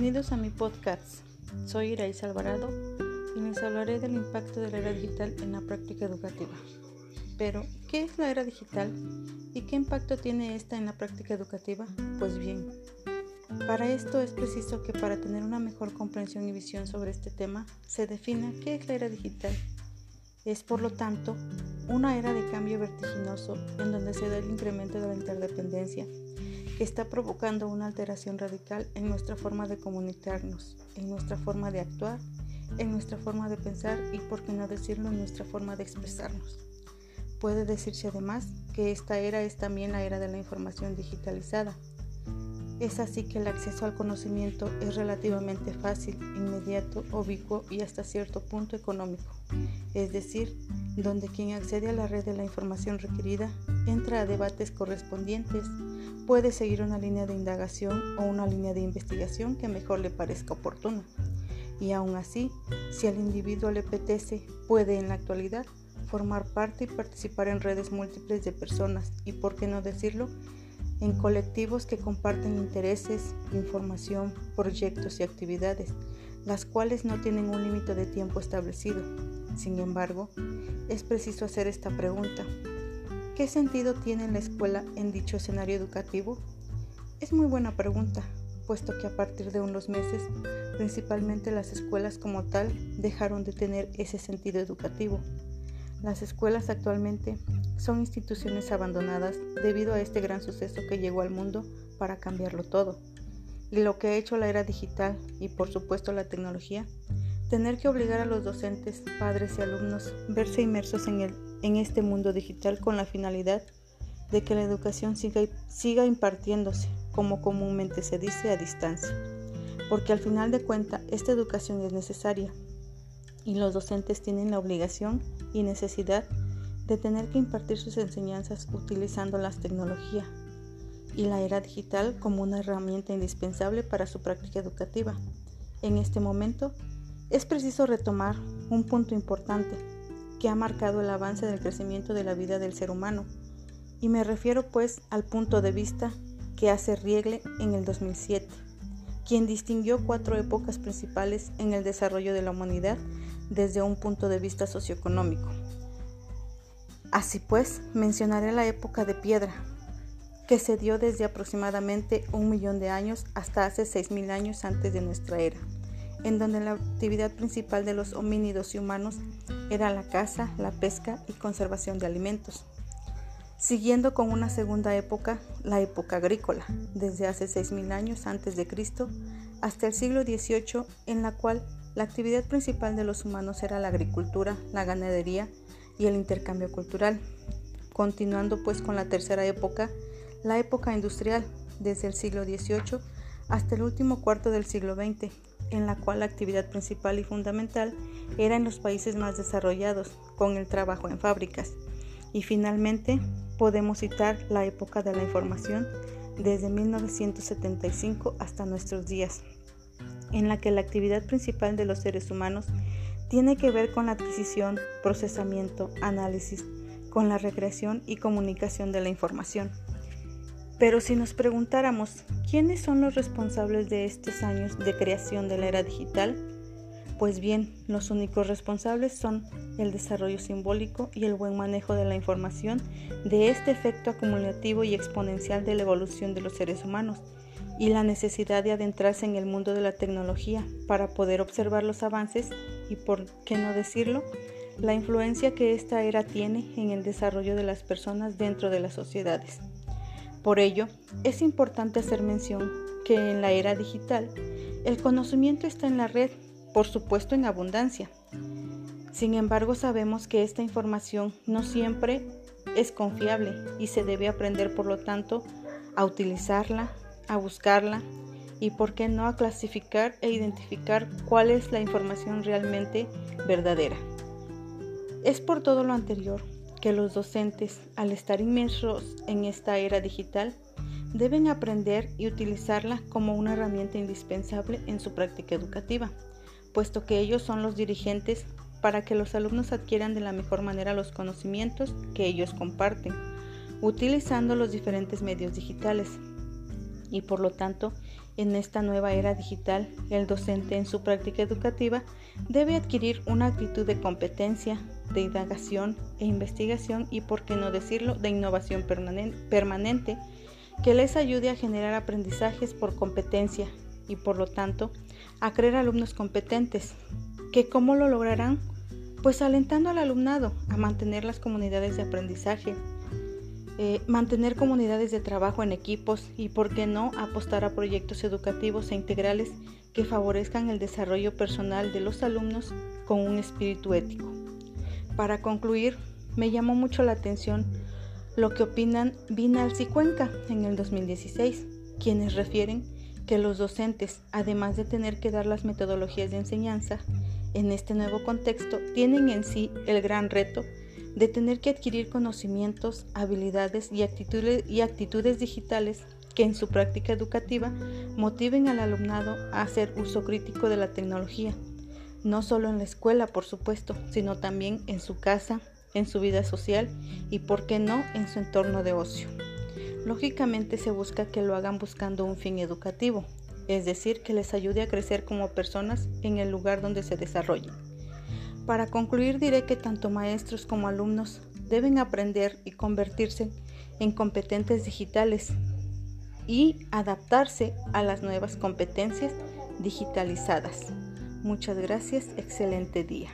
Bienvenidos a mi podcast. Soy Iraíz Alvarado y les hablaré del impacto de la era digital en la práctica educativa. Pero, ¿qué es la era digital y qué impacto tiene esta en la práctica educativa? Pues bien, para esto es preciso que para tener una mejor comprensión y visión sobre este tema, se defina qué es la era digital. Es, por lo tanto, una era de cambio vertiginoso en donde se da el incremento de la interdependencia está provocando una alteración radical en nuestra forma de comunicarnos, en nuestra forma de actuar, en nuestra forma de pensar y, por qué no decirlo, en nuestra forma de expresarnos. Puede decirse además que esta era es también la era de la información digitalizada. Es así que el acceso al conocimiento es relativamente fácil, inmediato, ubicuo y hasta cierto punto económico, es decir, donde quien accede a la red de la información requerida entra a debates correspondientes, puede seguir una línea de indagación o una línea de investigación que mejor le parezca oportuna. Y aún así, si al individuo le apetece, puede en la actualidad formar parte y participar en redes múltiples de personas y, por qué no decirlo, en colectivos que comparten intereses, información, proyectos y actividades, las cuales no tienen un límite de tiempo establecido. Sin embargo, es preciso hacer esta pregunta. ¿Qué sentido tiene la escuela en dicho escenario educativo? Es muy buena pregunta, puesto que a partir de unos meses, principalmente las escuelas como tal dejaron de tener ese sentido educativo. Las escuelas actualmente son instituciones abandonadas debido a este gran suceso que llegó al mundo para cambiarlo todo. Y lo que ha hecho la era digital y por supuesto la tecnología, tener que obligar a los docentes, padres y alumnos verse inmersos en el en este mundo digital con la finalidad de que la educación siga, siga impartiéndose, como comúnmente se dice, a distancia. Porque al final de cuentas, esta educación es necesaria y los docentes tienen la obligación y necesidad de tener que impartir sus enseñanzas utilizando las tecnologías y la era digital como una herramienta indispensable para su práctica educativa. En este momento, es preciso retomar un punto importante que ha marcado el avance del crecimiento de la vida del ser humano, y me refiero pues al punto de vista que hace Riegle en el 2007, quien distinguió cuatro épocas principales en el desarrollo de la humanidad desde un punto de vista socioeconómico. Así pues, mencionaré la época de piedra, que se dio desde aproximadamente un millón de años hasta hace seis mil años antes de nuestra era en donde la actividad principal de los homínidos y humanos era la caza, la pesca y conservación de alimentos. Siguiendo con una segunda época, la época agrícola, desde hace 6.000 años antes de Cristo hasta el siglo XVIII, en la cual la actividad principal de los humanos era la agricultura, la ganadería y el intercambio cultural. Continuando pues con la tercera época, la época industrial, desde el siglo XVIII hasta el último cuarto del siglo XX, en la cual la actividad principal y fundamental era en los países más desarrollados, con el trabajo en fábricas. Y finalmente podemos citar la época de la información desde 1975 hasta nuestros días, en la que la actividad principal de los seres humanos tiene que ver con la adquisición, procesamiento, análisis, con la recreación y comunicación de la información. Pero si nos preguntáramos, ¿quiénes son los responsables de estos años de creación de la era digital? Pues bien, los únicos responsables son el desarrollo simbólico y el buen manejo de la información de este efecto acumulativo y exponencial de la evolución de los seres humanos y la necesidad de adentrarse en el mundo de la tecnología para poder observar los avances y, por qué no decirlo, la influencia que esta era tiene en el desarrollo de las personas dentro de las sociedades. Por ello, es importante hacer mención que en la era digital el conocimiento está en la red, por supuesto en abundancia. Sin embargo, sabemos que esta información no siempre es confiable y se debe aprender, por lo tanto, a utilizarla, a buscarla y, por qué no, a clasificar e identificar cuál es la información realmente verdadera. Es por todo lo anterior que los docentes, al estar inmersos en esta era digital, deben aprender y utilizarla como una herramienta indispensable en su práctica educativa, puesto que ellos son los dirigentes para que los alumnos adquieran de la mejor manera los conocimientos que ellos comparten, utilizando los diferentes medios digitales. Y por lo tanto en esta nueva era digital el docente en su práctica educativa debe adquirir una actitud de competencia, de indagación e investigación y por qué no decirlo de innovación permanente que les ayude a generar aprendizajes por competencia y por lo tanto a crear alumnos competentes. ¿Que cómo lo lograrán? Pues alentando al alumnado a mantener las comunidades de aprendizaje, eh, mantener comunidades de trabajo en equipos y, por qué no, apostar a proyectos educativos e integrales que favorezcan el desarrollo personal de los alumnos con un espíritu ético. Para concluir, me llamó mucho la atención lo que opinan Vinals y Cuenca en el 2016, quienes refieren que los docentes, además de tener que dar las metodologías de enseñanza, en este nuevo contexto tienen en sí el gran reto de tener que adquirir conocimientos, habilidades y actitudes, digitales que en su práctica educativa motiven al alumnado a hacer uso crítico de la tecnología, no solo en la escuela, por supuesto, sino también en su casa, en su vida social y, por qué no, en su entorno de ocio. Lógicamente se busca que lo hagan buscando un fin educativo, es decir, que les ayude a crecer como personas en el lugar donde se desarrollen. Para concluir diré que tanto maestros como alumnos deben aprender y convertirse en competentes digitales y adaptarse a las nuevas competencias digitalizadas. Muchas gracias, excelente día.